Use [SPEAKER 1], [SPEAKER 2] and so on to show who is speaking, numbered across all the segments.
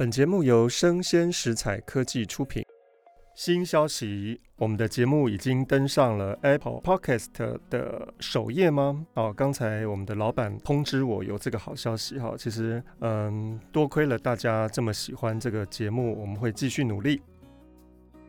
[SPEAKER 1] 本节目由生鲜食材科技出品。新消息，我们的节目已经登上了 Apple Podcast 的首页吗？哦，刚才我们的老板通知我有这个好消息哈。其实，嗯，多亏了大家这么喜欢这个节目，我们会继续努力。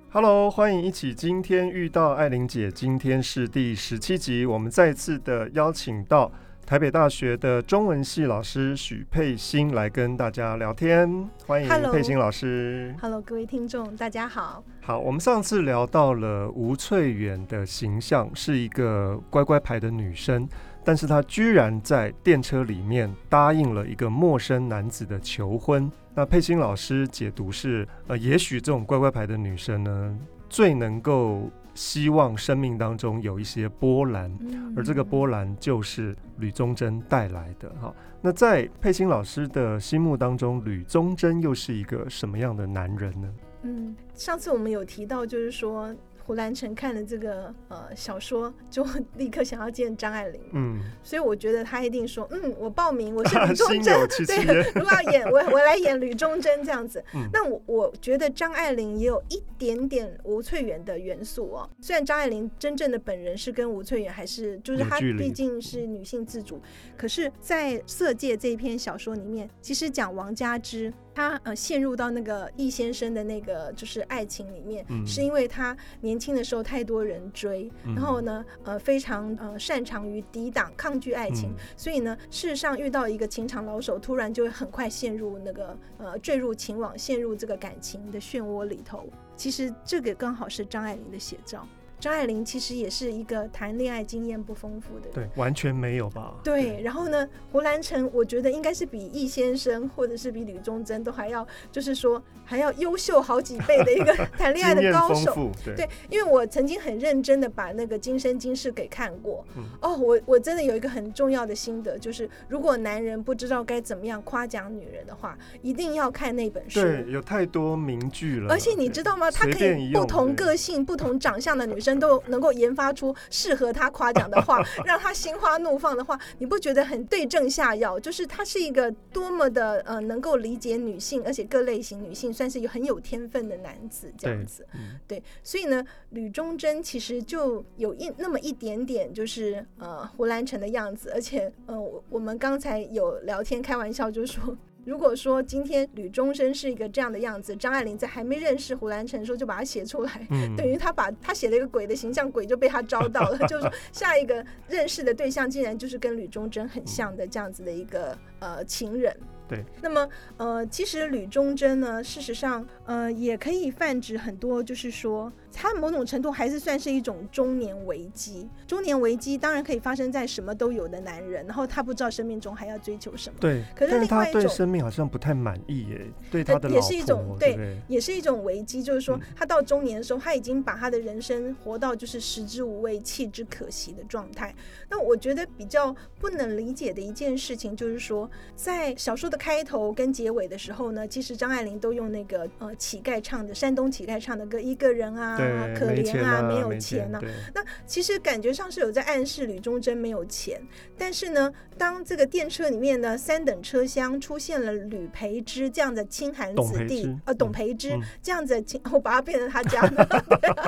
[SPEAKER 1] Hello，欢迎一起今天遇到爱玲姐，今天是第十七集，我们再次的邀请到。台北大学的中文系老师许佩欣来跟大家聊天，欢迎佩欣老师。
[SPEAKER 2] Hello，各位听众，大家好。
[SPEAKER 1] 好，我们上次聊到了吴翠远的形象是一个乖乖牌的女生，但是她居然在电车里面答应了一个陌生男子的求婚。那佩欣老师解读是，呃，也许这种乖乖牌的女生呢，最能够。希望生命当中有一些波澜，而这个波澜就是吕宗桢带来的哈。那在佩欣老师的心目当中，吕宗桢又是一个什么样的男人呢？
[SPEAKER 2] 嗯，上次我们有提到，就是说。胡兰成看了这个呃小说，就 立刻想要见张爱玲。嗯，所以我觉得他一定说，嗯，我报名，我是 吕宗楨。对，如果要演，我我来演吕宗楨这样子。嗯，那我我觉得张爱玲也有一点点吴翠媛的元素哦。虽然张爱玲真正的本人是跟吴翠媛还是就是她毕竟是女性自主，可是，在《色戒》这一篇小说里面，其实讲王佳芝。他呃陷入到那个易先生的那个就是爱情里面，嗯、是因为他年轻的时候太多人追，嗯、然后呢呃非常呃擅长于抵挡抗拒爱情，嗯、所以呢事实上遇到一个情场老手，突然就会很快陷入那个呃坠入情网，陷入这个感情的漩涡里头。其实这个刚好是张爱玲的写照。张爱玲其实也是一个谈恋爱经验不丰富的人，
[SPEAKER 1] 对，完全没有吧？
[SPEAKER 2] 对，对然后呢，胡兰成我觉得应该是比易先生或者是比吕宗桢都还要，就是说还要优秀好几倍的一个 谈恋爱的高手。对，对，因为我曾经很认真的把那个《今生今世》给看过。嗯、哦，我我真的有一个很重要的心得，就是如果男人不知道该怎么样夸奖女人的话，一定要看那本书。
[SPEAKER 1] 对，有太多名句了。
[SPEAKER 2] 而且你知道吗？他可以不同个性、不同长相的女生。都能够研发出适合他夸奖的话，让他心花怒放的话，你不觉得很对症下药？就是他是一个多么的呃，能够理解女性，而且各类型女性，算是有很有天分的男子这样子。对，对，所以呢，吕忠贞其实就有一那么一点点，就是呃胡兰成的样子，而且呃，我们刚才有聊天开玩笑，就说。如果说今天吕宗楨是一个这样的样子，张爱玲在还没认识胡兰成的时候就把他写出来，嗯、等于他把他写了一个鬼的形象，鬼就被他招到了，就是说下一个认识的对象竟然就是跟吕宗楨很像的这样子的一个呃情人。
[SPEAKER 1] 对，
[SPEAKER 2] 那么呃，其实吕宗楨呢，事实上呃，也可以泛指很多，就是说他某种程度还是算是一种中年危机。中年危机当然可以发生在什么都有的男人，然后他不知道生命中还要追求什么。
[SPEAKER 1] 对，
[SPEAKER 2] 可是另外一种，
[SPEAKER 1] 他对生命好像不太满意耶，对他的老婆，
[SPEAKER 2] 也是一种对，
[SPEAKER 1] 对
[SPEAKER 2] 也是一种危机。就是说，他到中年的时候，他已经把他的人生活到就是食之无味、弃之可惜的状态。那我觉得比较不能理解的一件事情，就是说，在小说的开头跟结尾的时候呢，其实张爱玲都用那个呃乞丐唱的山东乞丐唱的歌，一个人啊，可怜啊，没有钱啊。那其实感觉上是有在暗示吕忠贞没有钱，但是呢，当这个电车里面呢，三等车厢出现了吕培之这样的清寒子弟，呃，董培之这样子，我把他变成他家的，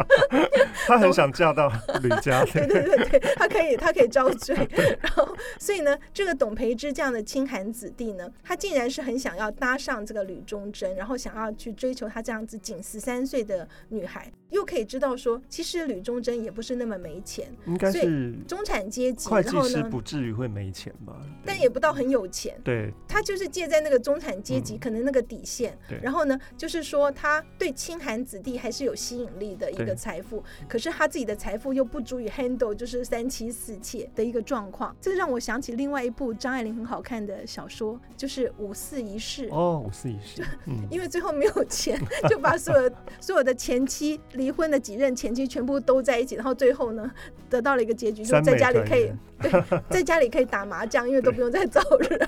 [SPEAKER 1] 他很想嫁到吕家，
[SPEAKER 2] 对对对对，他可以他可以招赘，然后所以呢，这个董培之这样的清寒子弟呢，他竟然是。很想要搭上这个吕忠贞，然后想要去追求他这样子仅十三岁的女孩，又可以知道说，其实吕忠贞也不是那么没钱，
[SPEAKER 1] 应该是
[SPEAKER 2] 中产阶级，
[SPEAKER 1] 会计师不至于会没钱吧？
[SPEAKER 2] 但也不到很有钱。
[SPEAKER 1] 对，
[SPEAKER 2] 他就是借在那个中产阶级，可能那个底线。
[SPEAKER 1] 对，
[SPEAKER 2] 然后呢，就是说他对清寒子弟还是有吸引力的一个财富，可是他自己的财富又不足以 handle 就是三妻四妾的一个状况。这让我想起另外一部张爱玲很好看的小说，就是五四。四一世
[SPEAKER 1] 哦，五四一世，
[SPEAKER 2] 嗯，因为最后没有钱，就把所有 所有的前妻离婚的几任前妻全部都在一起，然后最后呢，得到了一个结局，就在家里可以对，在家里可以打麻将，因为都不用再找人。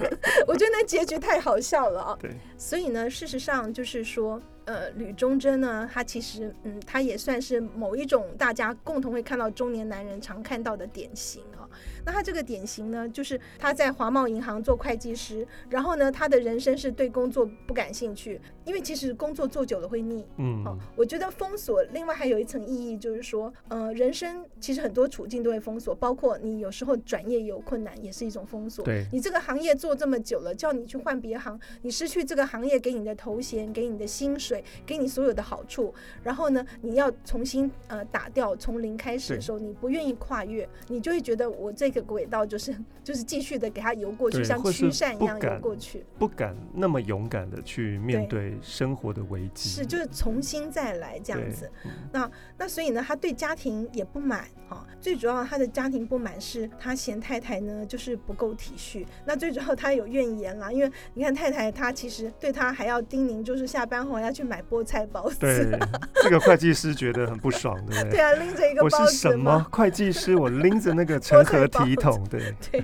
[SPEAKER 2] 我觉得那结局太好笑了啊！对，所以呢，事实上就是说，呃，吕忠贞呢，他其实嗯，他也算是某一种大家共同会看到中年男人常看到的典型啊。那他这个典型呢，就是他在华贸银行做会计师，然后呢，他的人生是对工作不感兴趣，因为其实工作做久了会腻。嗯，哦，我觉得封锁另外还有一层意义，就是说，呃，人生其实很多处境都会封锁，包括你有时候转业有困难，也是一种封锁。
[SPEAKER 1] 对，
[SPEAKER 2] 你这个行业做这么久了，叫你去换别行，你失去这个行业给你的头衔、给你的薪水、给你所有的好处，然后呢，你要重新呃打掉，从零开始的时候，你不愿意跨越，你就会觉得我这轨道就是就是继续的给他游过去，像驱散一样游过去，
[SPEAKER 1] 不敢那么勇敢的去面对生活的危机，
[SPEAKER 2] 是就是重新再来这样子。那那所以呢，他对家庭也不满啊。最主要他的家庭不满是他嫌太太呢就是不够体恤。那最主要他有怨言啦，因为你看太太她其实对他还要叮咛，就是下班后要去买菠菜包子。
[SPEAKER 1] 对，这个会计师觉得很不爽，对不对？
[SPEAKER 2] 对啊，拎着一个包子。
[SPEAKER 1] 我是什么会计师？我拎着那个成盒体。体统对。
[SPEAKER 2] 对，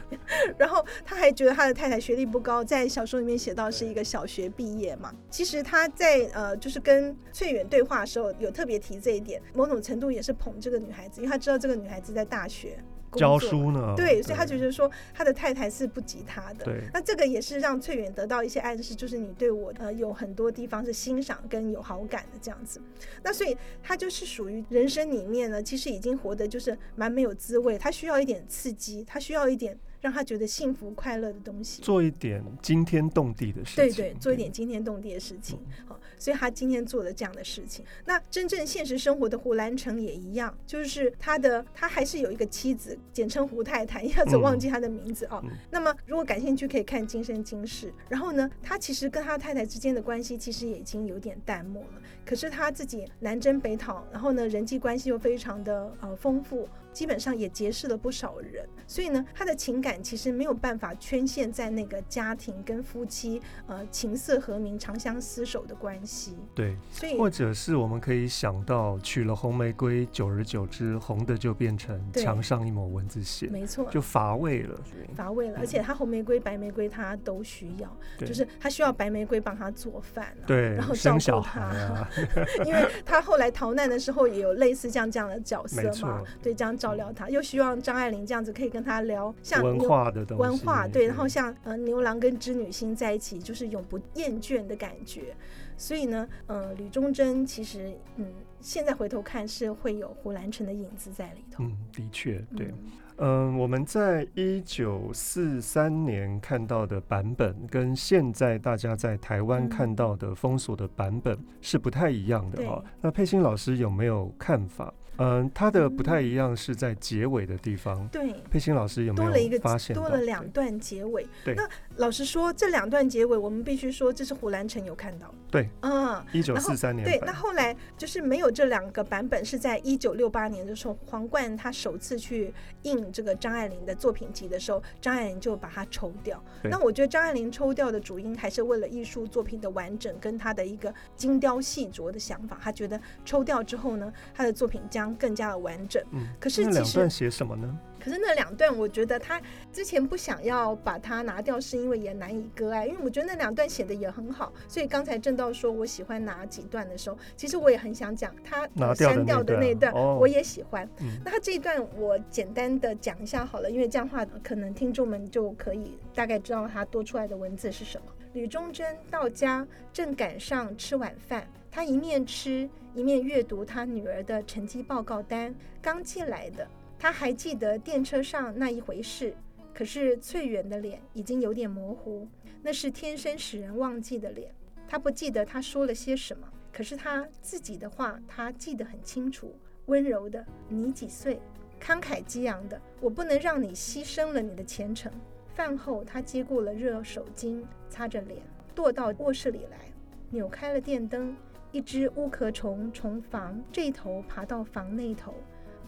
[SPEAKER 2] 然后他还觉得他的太太学历不高，在小说里面写到是一个小学毕业嘛。其实他在呃，就是跟翠远对话的时候，有特别提这一点，某种程度也是捧这个女孩子，因为他知道这个女孩子在大学
[SPEAKER 1] 教书呢。
[SPEAKER 2] 对，所以他觉得说他的太太是不及他的。
[SPEAKER 1] 对，
[SPEAKER 2] 那这个也是让翠远得到一些暗示，就是你对我呃有很多地方是欣赏跟有好感的这样子。那所以他就是属于人生里面呢，其实已经活得就是蛮没有滋味，他需要一点刺激。他需要一点让他觉得幸福快乐的东西，
[SPEAKER 1] 做一点惊天动地的事情。
[SPEAKER 2] 对对，做一点惊天动地的事情。好，所以他今天做了这样的事情。那真正现实生活的胡兰成也一样，就是他的他还是有一个妻子，简称胡太太，一下子忘记他的名字啊。嗯、那么如果感兴趣，可以看《今生今世》。然后呢，他其实跟他太太之间的关系其实也已经有点淡漠了。可是他自己南征北讨，然后呢，人际关系又非常的呃丰富。基本上也结识了不少人，所以呢，他的情感其实没有办法圈限在那个家庭跟夫妻呃情色和鸣、长相厮守的关系。
[SPEAKER 1] 对，
[SPEAKER 2] 所以
[SPEAKER 1] 或者是我们可以想到，娶了红玫瑰，久而久之，红的就变成墙上一抹蚊子血，
[SPEAKER 2] 没错，
[SPEAKER 1] 就乏味了，
[SPEAKER 2] 乏味了。而且他红玫瑰、白玫瑰他都需要，就是他需要白玫瑰帮他做饭、啊，
[SPEAKER 1] 对，
[SPEAKER 2] 然后照顾他，啊、因为他后来逃难的时候也有类似像这样的角色嘛，对，这样。照料他，又希望张爱玲这样子可以跟他聊像
[SPEAKER 1] 文化的东西，
[SPEAKER 2] 文化对，然后像呃牛郎跟织女星在一起，就是永不厌倦的感觉。所以呢，呃，吕忠贞其实嗯，现在回头看是会有胡兰成的影子在里头。
[SPEAKER 1] 嗯，的确，对，嗯、呃，我们在一九四三年看到的版本，跟现在大家在台湾看到的封锁的版本是不太一样的哈。那佩欣老师有没有看法？嗯，它的不太一样是在结尾的地方。
[SPEAKER 2] 对，
[SPEAKER 1] 佩欣老师有没有发现
[SPEAKER 2] 多了一个多了两段结尾？对，那老实说，这两段结尾我们必须说，这是胡兰成有看到。
[SPEAKER 1] 对，
[SPEAKER 2] 嗯，
[SPEAKER 1] 一九四三年。
[SPEAKER 2] 对，那后来就是没有这两个版本，是在一九六八年的时候，皇冠他首次去印这个张爱玲的作品集的时候，张爱玲就把它抽掉。那我觉得张爱玲抽掉的主因还是为了艺术作品的完整跟他的一个精雕细琢的想法。他觉得抽掉之后呢，他的作品将更加的完整。嗯，可是其实
[SPEAKER 1] 两段写什么呢？
[SPEAKER 2] 可是那两段，我觉得他之前不想要把它拿掉，是因为也难以割爱。因为我觉得那两段写的也很好，所以刚才正道说我喜欢哪几段的时候，其实我也很想讲他删掉的那一段，我也喜欢。那他这一段我简单的讲一下好了，因为这样的话可能听众们就可以大概知道他多出来的文字是什么。吕忠贞到家正赶上吃晚饭，他一面吃一面阅读他女儿的成绩报告单，刚寄来的。他还记得电车上那一回事，可是翠远的脸已经有点模糊，那是天生使人忘记的脸。他不记得他说了些什么，可是他自己的话他记得很清楚，温柔的“你几岁”，慷慨激昂的“我不能让你牺牲了你的前程”。饭后，他接过了热手巾，擦着脸，踱到卧室里来，扭开了电灯。一只乌壳虫从房这头爬到房那头，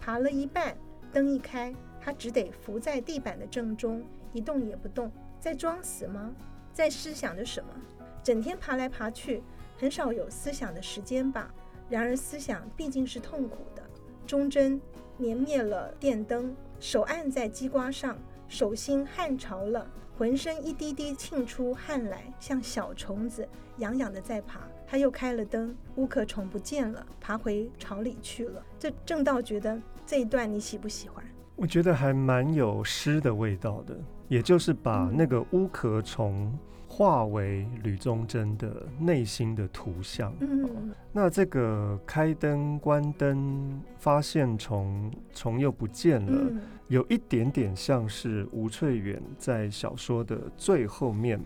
[SPEAKER 2] 爬了一半。灯一开，他只得伏在地板的正中，一动也不动，在装死吗？在思想着什么？整天爬来爬去，很少有思想的时间吧。然而思想毕竟是痛苦的。钟针粘灭了电灯，手按在机关上，手心汗潮了，浑身一滴滴沁出汗来，像小虫子痒痒的在爬。他又开了灯，乌壳虫不见了，爬回巢里去了。这正道觉得这一段你喜不喜欢？
[SPEAKER 1] 我觉得还蛮有诗的味道的，也就是把那个乌壳虫化为吕宗楨的内心的图像。嗯，那这个开灯关灯，发现虫，虫又不见了。嗯有一点点像是吴翠远在小说的最后面，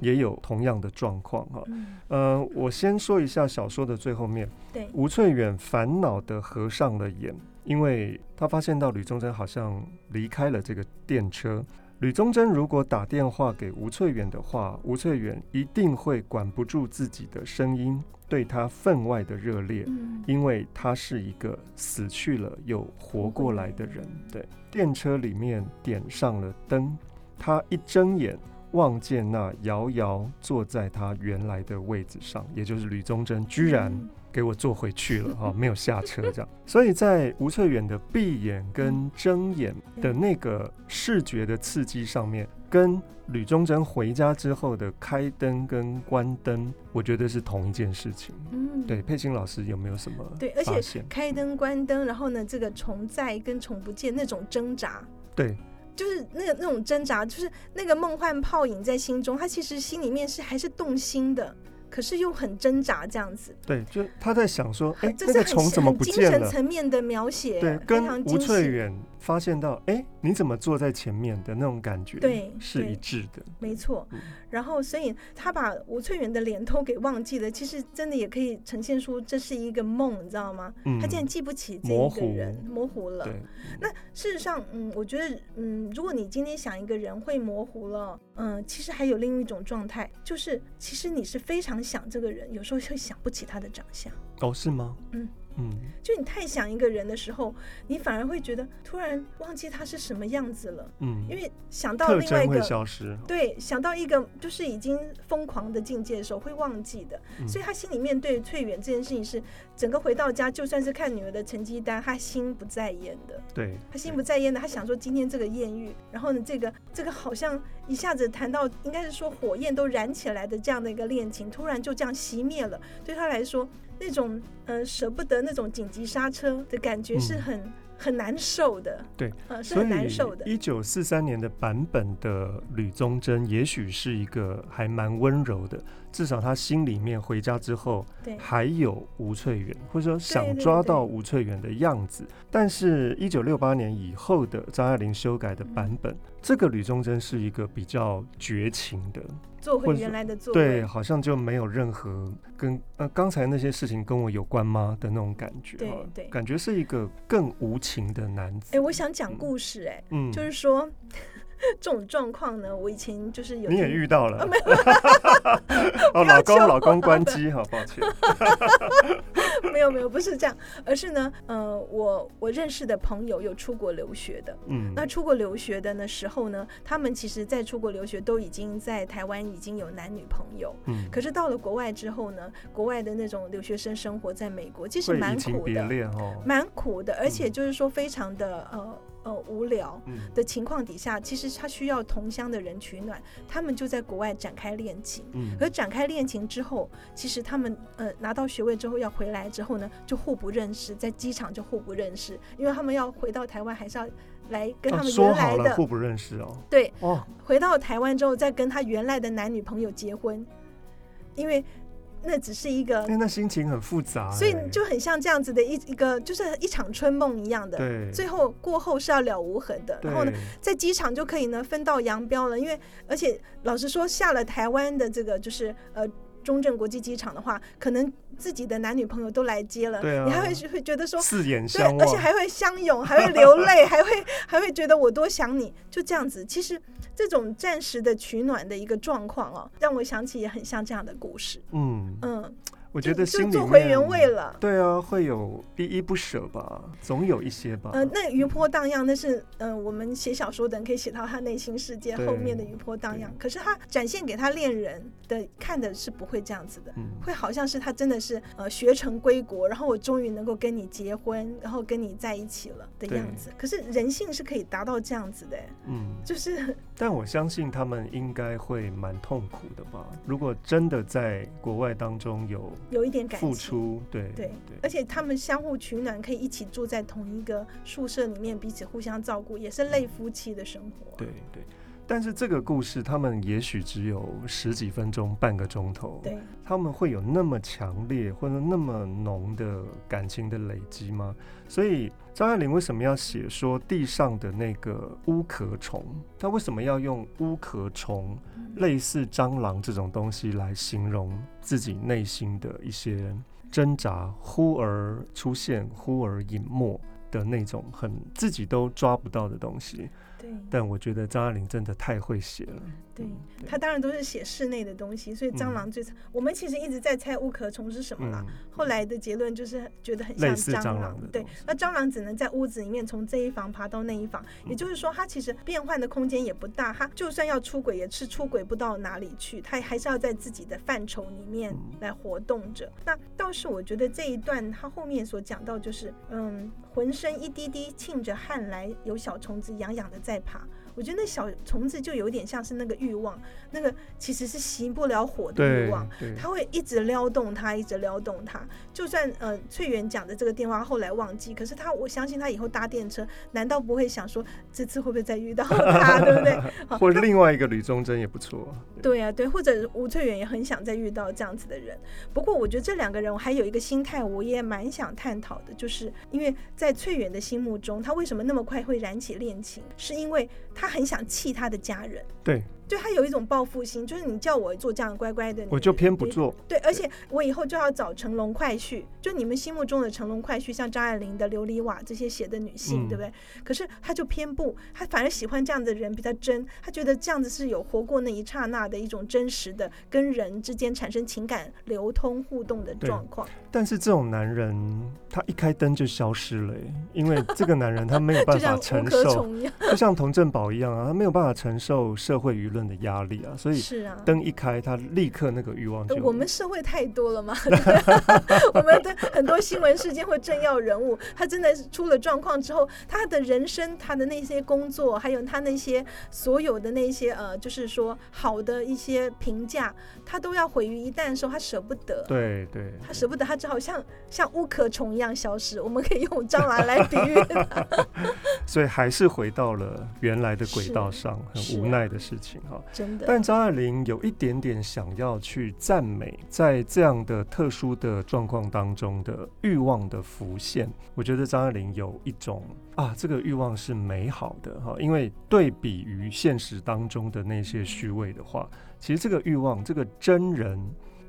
[SPEAKER 1] 也有同样的状况哈。呃，我先说一下小说的最后面。对，吴翠远烦恼的合上了眼，因为他发现到吕宗珍好像离开了这个电车。吕宗珍如果打电话给吴翠远的话，吴翠远一定会管不住自己的声音，对他分外的热烈，因为他是一个死去了又活过来的人。对，电车里面点上了灯，他一睁眼望见那遥遥坐在他原来的位置上，也就是吕宗珍，居然。给我坐回去了哈，没有下车这样，所以在吴翠远的闭眼跟睁眼的那个视觉的刺激上面，跟吕宗楨回家之后的开灯跟关灯，我觉得是同一件事情。嗯，对，佩欣老师有没有什么？
[SPEAKER 2] 对，而且开灯关灯，然后呢，这个重在跟重不见那种挣扎，
[SPEAKER 1] 对，
[SPEAKER 2] 就是那个那种挣扎，就是那个梦幻泡影在心中，他其实心里面是还是动心的。可是又很挣扎，这样子。
[SPEAKER 1] 对，就他在想说，哎、欸，这个虫怎么不见了？
[SPEAKER 2] 精神层面的描写，
[SPEAKER 1] 对，跟吴翠远发现到，哎、欸，你怎么坐在前面的那种感觉，对，是一致的。
[SPEAKER 2] 没错。然后，所以他把吴翠远的脸都给忘记了。其实，真的也可以呈现出这是一个梦，你知道吗？嗯、他竟然记不起这一个人，模糊，模糊了。那事实上，嗯，我觉得，嗯，如果你今天想一个人会模糊了，嗯，其实还有另一种状态，就是其实你是非常想这个人，有时候会想不起他的长相。
[SPEAKER 1] 哦，是吗？
[SPEAKER 2] 嗯。嗯，就你太想一个人的时候，你反而会觉得突然忘记他是什么样子了。嗯，因为想到另外一个，
[SPEAKER 1] 消失。
[SPEAKER 2] 对，想到一个就是已经疯狂的境界的时候会忘记的。嗯，所以他心里面对翠远这件事情是整个回到家，就算是看女儿的成绩单，他心不在焉的。
[SPEAKER 1] 对，
[SPEAKER 2] 他心不在焉的，他想说今天这个艳遇，然后呢，这个这个好像一下子谈到应该是说火焰都燃起来的这样的一个恋情，突然就这样熄灭了，对他来说。那种呃舍不得那种紧急刹车的感觉是很、嗯、很难受的，
[SPEAKER 1] 对，
[SPEAKER 2] 呃是很难受的。
[SPEAKER 1] 一九四三年的版本的吕宗桢，也许是一个还蛮温柔的，至少他心里面回家之后，对，还有吴翠远，或者说想抓到吴翠远的样子。对对对，但是，一九六八年以后的张爱玲修改的版本，嗯、这个吕宗桢是一个比较绝情的。
[SPEAKER 2] 做回原来的做
[SPEAKER 1] 对，好像就没有任何跟呃刚才那些事情跟我有关吗的那种感觉，对对，感觉是一个更无情的男子。
[SPEAKER 2] 哎、欸，我想讲故事、欸，哎，嗯，就是说。这种状况呢，我以前就是有。
[SPEAKER 1] 你也遇到了？哦，没有。哦，老公，老公关机，好抱歉。
[SPEAKER 2] 没有没有，不是这样，而是呢，呃，我我认识的朋友有出国留学的，嗯，那出国留学的呢时候呢，他们其实在出国留学都已经在台湾已经有男女朋友，嗯，可是到了国外之后呢，国外的那种留学生生活在美国其实蛮苦的，蛮苦的，而且就是说非常的呃。呃，无聊的情况底下，其实他需要同乡的人取暖，他们就在国外展开恋情。嗯，而展开恋情之后，其实他们呃拿到学位之后要回来之后呢，就互不认识，在机场就互不认识，因为他们要回到台湾，还是要来跟他们原来的、
[SPEAKER 1] 啊、互不认识哦。
[SPEAKER 2] 对，哦，回到台湾之后再跟他原来的男女朋友结婚，因为。那只是一个，
[SPEAKER 1] 那心情很复杂，
[SPEAKER 2] 所以就很像这样子的一一个，就是一场春梦一样的。对，最后过后是要了无痕的。然后呢，在机场就可以呢分道扬镳了，因为而且老实说，下了台湾的这个就是呃中正国际机场的话，可能。自己的男女朋友都来接了，啊、你还会会觉得说
[SPEAKER 1] 四眼相望，
[SPEAKER 2] 而且还会相拥，还会流泪，还会还会觉得我多想你，就这样子。其实这种暂时的取暖的一个状况哦，让我想起也很像这样的故事。嗯嗯，
[SPEAKER 1] 我觉得心里
[SPEAKER 2] 就做回原味了。
[SPEAKER 1] 对啊，会有依依不舍吧，总有一些吧。
[SPEAKER 2] 呃，那余波荡漾，那是呃，我们写小说的人可以写到他内心世界后面的余波荡漾。可是他展现给他恋人的看的是不会这样子的，嗯、会好像是他真的是呃学成归国，然后我终于能够跟你结婚，然后跟你在一起了的样子。可是人性是可以达到这样子的，嗯，就是。
[SPEAKER 1] 但我相信他们应该会蛮痛苦的吧？如果真的在国外当中有。
[SPEAKER 2] 有一点感情，
[SPEAKER 1] 付出，对
[SPEAKER 2] 对对，而且他们相互取暖，可以一起住在同一个宿舍里面，彼此互相照顾，也是类夫妻的生活。
[SPEAKER 1] 对对，但是这个故事，他们也许只有十几分钟、半个钟头，
[SPEAKER 2] 对，
[SPEAKER 1] 他们会有那么强烈或者那么浓的感情的累积吗？所以张爱玲为什么要写说地上的那个乌壳虫？她为什么要用乌壳虫？类似蟑螂这种东西来形容自己内心的一些挣扎，忽而出现，忽而隐没的那种很自己都抓不到的东西。
[SPEAKER 2] 对，
[SPEAKER 1] 但我觉得张爱玲真的太会写了。
[SPEAKER 2] 对，他当然都是写室内的东西，所以蟑螂最、嗯、我们其实一直在猜乌壳虫是什么啦。嗯、后来的结论就是觉得很像蟑螂。蟑螂对，那蟑螂只能在屋子里面从这一房爬到那一房，嗯、也就是说，它其实变换的空间也不大。它就算要出轨，也是出轨不到哪里去，它还是要在自己的范畴里面来活动着。嗯、那倒是我觉得这一段他后面所讲到，就是嗯，浑身一滴滴沁着汗来，有小虫子痒痒的在爬。我觉得那小虫子就有点像是那个欲望，那个其实是熄不了火的欲望，他会一直撩动他，一直撩动他。就算呃翠园讲的这个电话后来忘记，可是他我相信他以后搭电车，难道不会想说这次会不会再遇到他，对不对？
[SPEAKER 1] 或者另外一个吕宗楨也不错。
[SPEAKER 2] 对啊，对，或者吴翠远也很想再遇到这样子的人。不过我觉得这两个人我还有一个心态，我也蛮想探讨的，就是因为在翠远的心目中，他为什么那么快会燃起恋情，是因为。他很想气他的家人，
[SPEAKER 1] 对。
[SPEAKER 2] 就他有一种报复心，就是你叫我做这样乖乖的，
[SPEAKER 1] 我就偏不做。
[SPEAKER 2] 对，而且我以后就要找成龙快婿，就你们心目中的成龙快婿，像张爱玲的琉璃瓦这些写的女性，嗯、对不对？可是他就偏不，他反而喜欢这样的人比较真，他觉得这样子是有活过那一刹那的一种真实的跟人之间产生情感流通互动的状况。
[SPEAKER 1] 但是这种男人，他一开灯就消失了，因为这个男人他没有办法 承受，就像，就像童振宝一样啊，他没有办法承受社会舆论的压力啊，所以是啊，灯一开，他立刻那个欲望就。
[SPEAKER 2] 我们社会太多了嘛，我们的很多新闻事件或政要人物，他真的是出了状况之后，他的人生、他的那些工作，还有他那些所有的那些呃，就是说好的一些评价，他都要毁于一旦的时候，他舍不得。
[SPEAKER 1] 对对，
[SPEAKER 2] 他舍不得，他只好像像乌壳虫一样消失。我们可以用蟑螂来比喻他。
[SPEAKER 1] 所以还是回到了原来的轨道上，很无奈的事情哈。
[SPEAKER 2] 真的，
[SPEAKER 1] 但张爱玲有一点点想要去赞美，在这样的特殊的状况当中的欲望的浮现。我觉得张爱玲有一种啊，这个欲望是美好的哈，因为对比于现实当中的那些虚伪的话，其实这个欲望，这个真人，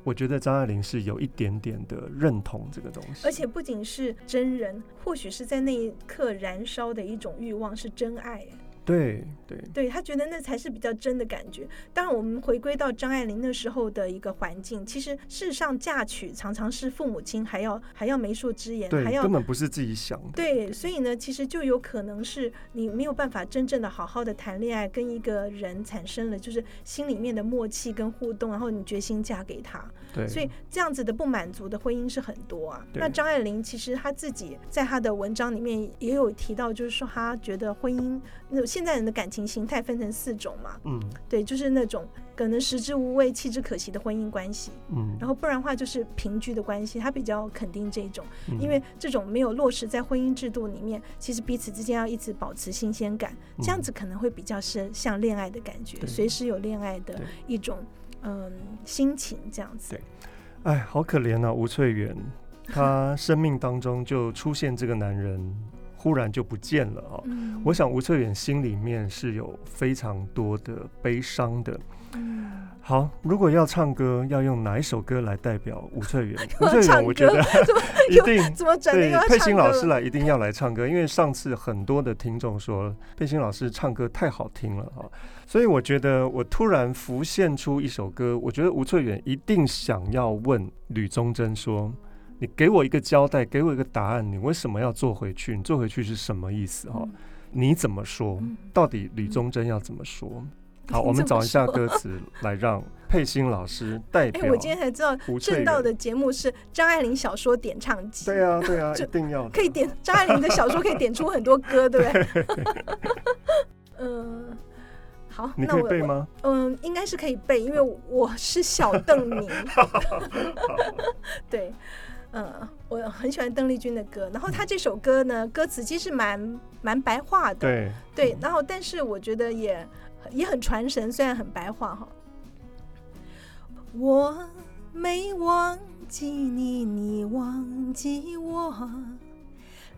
[SPEAKER 1] 我觉得张爱玲是有一点点的认同这个东西。
[SPEAKER 2] 而且不仅是真人，或许是在那一刻燃烧的一种欲望是真爱。
[SPEAKER 1] 对对
[SPEAKER 2] 对，他觉得那才是比较真的感觉。当然，我们回归到张爱玲那时候的一个环境，其实事实上嫁娶常常是父母亲还要还要媒妁之言，还要
[SPEAKER 1] 根本不是自己想的。
[SPEAKER 2] 对，所以呢，其实就有可能是你没有办法真正的好好的谈恋爱，跟一个人产生了就是心里面的默契跟互动，然后你决心嫁给他。
[SPEAKER 1] 对，
[SPEAKER 2] 所以这样子的不满足的婚姻是很多啊。那张爱玲其实她自己在她的文章里面也有提到，就是说她觉得婚姻那现在人的感情形态分成四种嘛，嗯，对，就是那种可能食之无味弃之可惜的婚姻关系，嗯，然后不然的话就是平居的关系，她比较肯定这种，因为这种没有落实在婚姻制度里面，其实彼此之间要一直保持新鲜感，这样子可能会比较是像恋爱的感觉，随时有恋爱的一种嗯心情这样子。
[SPEAKER 1] 对，哎，好可怜啊，吴翠媛，她生命当中就出现这个男人。忽然就不见了啊。嗯、我想吴翠远心里面是有非常多的悲伤的。嗯好，如果要唱歌，要用哪一首歌来代表吴翠远？吴翠远，我觉得 一定
[SPEAKER 2] 怎么转
[SPEAKER 1] 对佩欣老师来，一定要来唱歌，因为上次很多的听众说佩欣老师唱歌太好听了哈，所以我觉得我突然浮现出一首歌，我觉得吴翠远一定想要问吕宗楨说：“你给我一个交代，给我一个答案，你为什么要做回去？你做回去是什么意思？哈，你怎么说？到底李宗楨要怎么说？”好，我们找一下歌词来让佩欣老师代表。哎，
[SPEAKER 2] 我今天才知道正道的节目是张爱玲小说点唱机。
[SPEAKER 1] 对啊，对啊，一定要
[SPEAKER 2] 可以点张爱玲的小说，可以点出很多歌，对不对？嗯，好，
[SPEAKER 1] 你可以背吗？
[SPEAKER 2] 嗯，应该是可以背，因为我是小邓明。对，嗯，我很喜欢邓丽君的歌，然后她这首歌呢，歌词其实蛮蛮白话的。
[SPEAKER 1] 对，
[SPEAKER 2] 对，然后但是我觉得也。也很传神，虽然很白话哈。我没忘记你，你忘记我，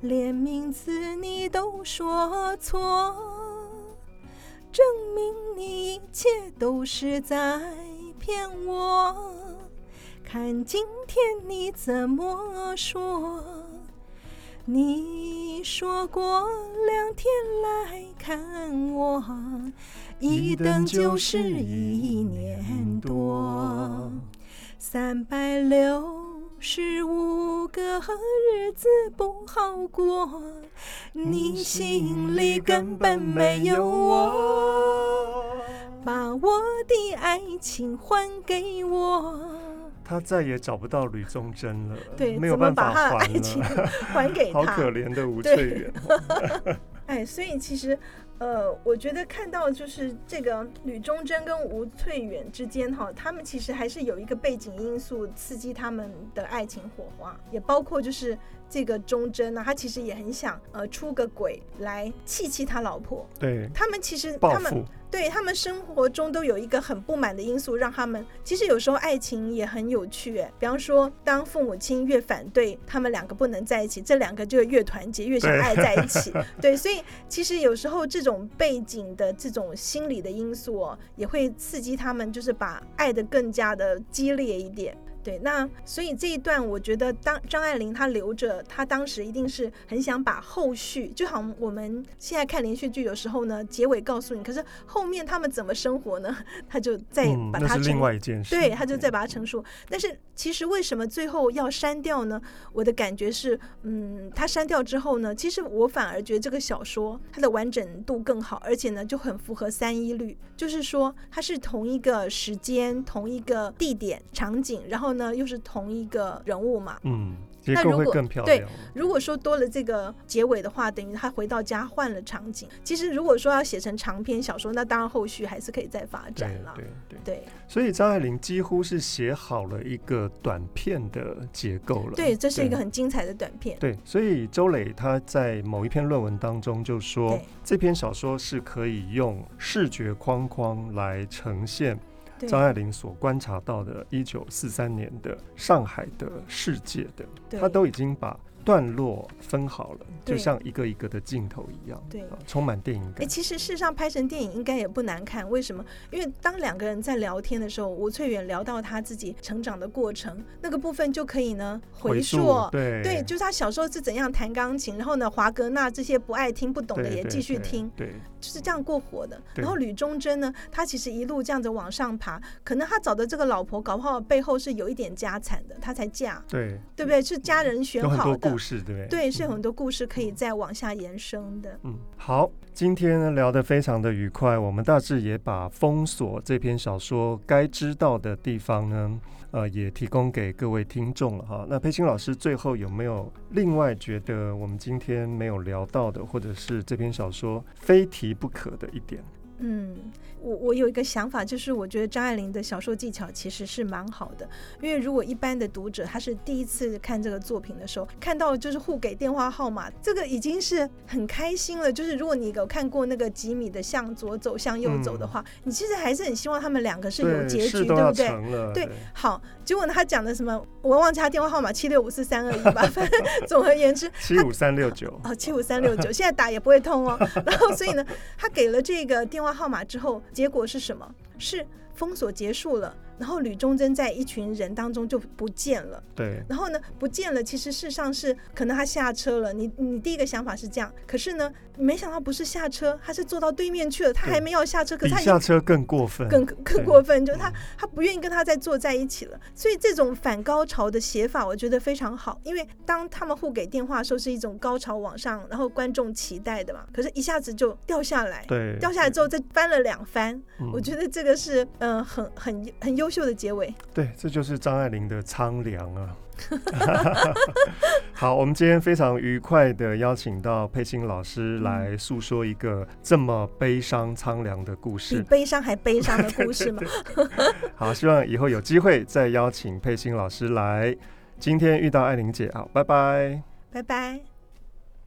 [SPEAKER 2] 连名字你都说错，证明你一切都是在骗我。看今天你怎么说？你说过两天来看我。一等就是一年多，三百六十五个日子不好过，你心里根本没有我，把我的爱情还给我。
[SPEAKER 1] 他再也找不到吕宗珍了，
[SPEAKER 2] 对，
[SPEAKER 1] 没有办法还了，
[SPEAKER 2] 把他的爱情还给 他？
[SPEAKER 1] 好可怜的吴翠远。
[SPEAKER 2] 哎，所以其实。呃，我觉得看到就是这个吕宗楨跟吴翠远之间哈，他们其实还是有一个背景因素刺激他们的爱情火花，也包括就是这个忠贞呢，他其实也很想呃出个轨来气气他老婆。
[SPEAKER 1] 对，
[SPEAKER 2] 他们其实他们。对，他们生活中都有一个很不满的因素，让他们其实有时候爱情也很有趣诶。比方说，当父母亲越反对他们两个不能在一起，这两个就越团结，越想爱在一起。对，对，所以其实有时候这种背景的这种心理的因素哦，也会刺激他们，就是把爱的更加的激烈一点。对，那所以这一段，我觉得当张爱玲她留着，她当时一定是很想把后续，就好像我们现在看连续剧，有时候呢结尾告诉你，可是后面他们怎么生活呢？他就再把它、
[SPEAKER 1] 嗯、另外一件事，
[SPEAKER 2] 对，他就再把它陈述。但是其实为什么最后要删掉呢？我的感觉是，嗯，他删掉之后呢，其实我反而觉得这个小说它的完整度更好，而且呢就很符合三一律，就是说它是同一个时间、同一个地点、场景，然后。呢，又是同一个人物嘛？
[SPEAKER 1] 嗯。结构会更漂亮。
[SPEAKER 2] 对，如果说多了这个结尾的话，等于他回到家换了场景。其实如果说要写成长篇小说，那当然后续还是可以再发展了。
[SPEAKER 1] 对对
[SPEAKER 2] 对，对。
[SPEAKER 1] 所以张爱玲几乎是写好了一个短片的结构了。
[SPEAKER 2] 对，这是一个很精彩的短片。
[SPEAKER 1] 对，所以周磊他在某一篇论文当中就说，这篇小说是可以用视觉框框来呈现。张爱玲所观察到的1943年的上海的世界的，他都已经把段落分好了，就像一个一个的镜头一样，对，充满电影感。哎、欸，其实事实上拍成电影应该也不难看。为什么？因为当两个人在聊天的时候，吴翠远聊到他自己成长的过程，那个部分就可以呢回溯，对
[SPEAKER 2] 对，就是他小时候是怎样弹钢琴，然后呢，华格纳这些不爱听、不懂的也
[SPEAKER 1] 继续听，对，
[SPEAKER 2] 就是这样过活的。然后吕忠贞呢，他其实一路这样子往上爬，可能他找的这个老婆搞不好背后是有一点家产的，他才嫁，
[SPEAKER 1] 对，
[SPEAKER 2] 对不对？是家人选好的。
[SPEAKER 1] 故事对
[SPEAKER 2] 不，对，是有很多故事可以再往下延伸的。
[SPEAKER 1] 嗯，好，今天呢聊得非常的愉快，我们大致也把《封锁》这篇小说该知道的地方呢，呃，也提供给各位听众了哈。那佩欣老师最后有没有另外觉得我们今天没有聊到的，或者是这篇小说非提不可的一点？
[SPEAKER 2] 嗯。我我有一个想法，就是我觉得张爱玲的小说技巧其实是蛮好的，因为如果一般的读者他是第一次看这个作品的时候，看到就是互给电话号码，这个已经是很开心了。就是如果你有看过那个吉米的向左走向右走的话，嗯、你其实还是很希望他们两个是有结局，对，对不对？对，好。结果呢，他讲的什么？我忘记他电话号码，七六五四三二一吧。反正 总而言之，
[SPEAKER 1] 七五三六九
[SPEAKER 2] 哦，七五三六九，现在打也不会通哦。然后所以呢，他给了这个电话号码之后。结果是什么？是封锁结束了。然后吕忠贞在一群人当中就不见了。
[SPEAKER 1] 对。
[SPEAKER 2] 然后呢，不见了。其实事实上是可能他下车了。你你第一个想法是这样，可是呢，没想到不是下车，他是坐到对面去了。他还没有下车，可是他
[SPEAKER 1] 下车更过分，
[SPEAKER 2] 更更过分，就是他他不愿意跟他再坐在一起了。所以这种反高潮的写法，我觉得非常好。因为当他们互给电话的时候，是一种高潮往上，然后观众期待的嘛。可是一下子就掉下来，
[SPEAKER 1] 对，
[SPEAKER 2] 掉下来之后再翻了两番。我觉得这个是嗯、呃、很很很优秀的结尾。
[SPEAKER 1] 对，这就是张爱玲的苍凉啊。好，我们今天非常愉快的邀请到佩欣老师来诉说一个这么悲伤苍凉的故事，
[SPEAKER 2] 比悲伤还悲伤的故事吗？
[SPEAKER 1] 对对对。好，希望以后有机会再邀请佩欣老师来。今天遇到爱玲姐，好，拜拜，
[SPEAKER 2] 拜拜。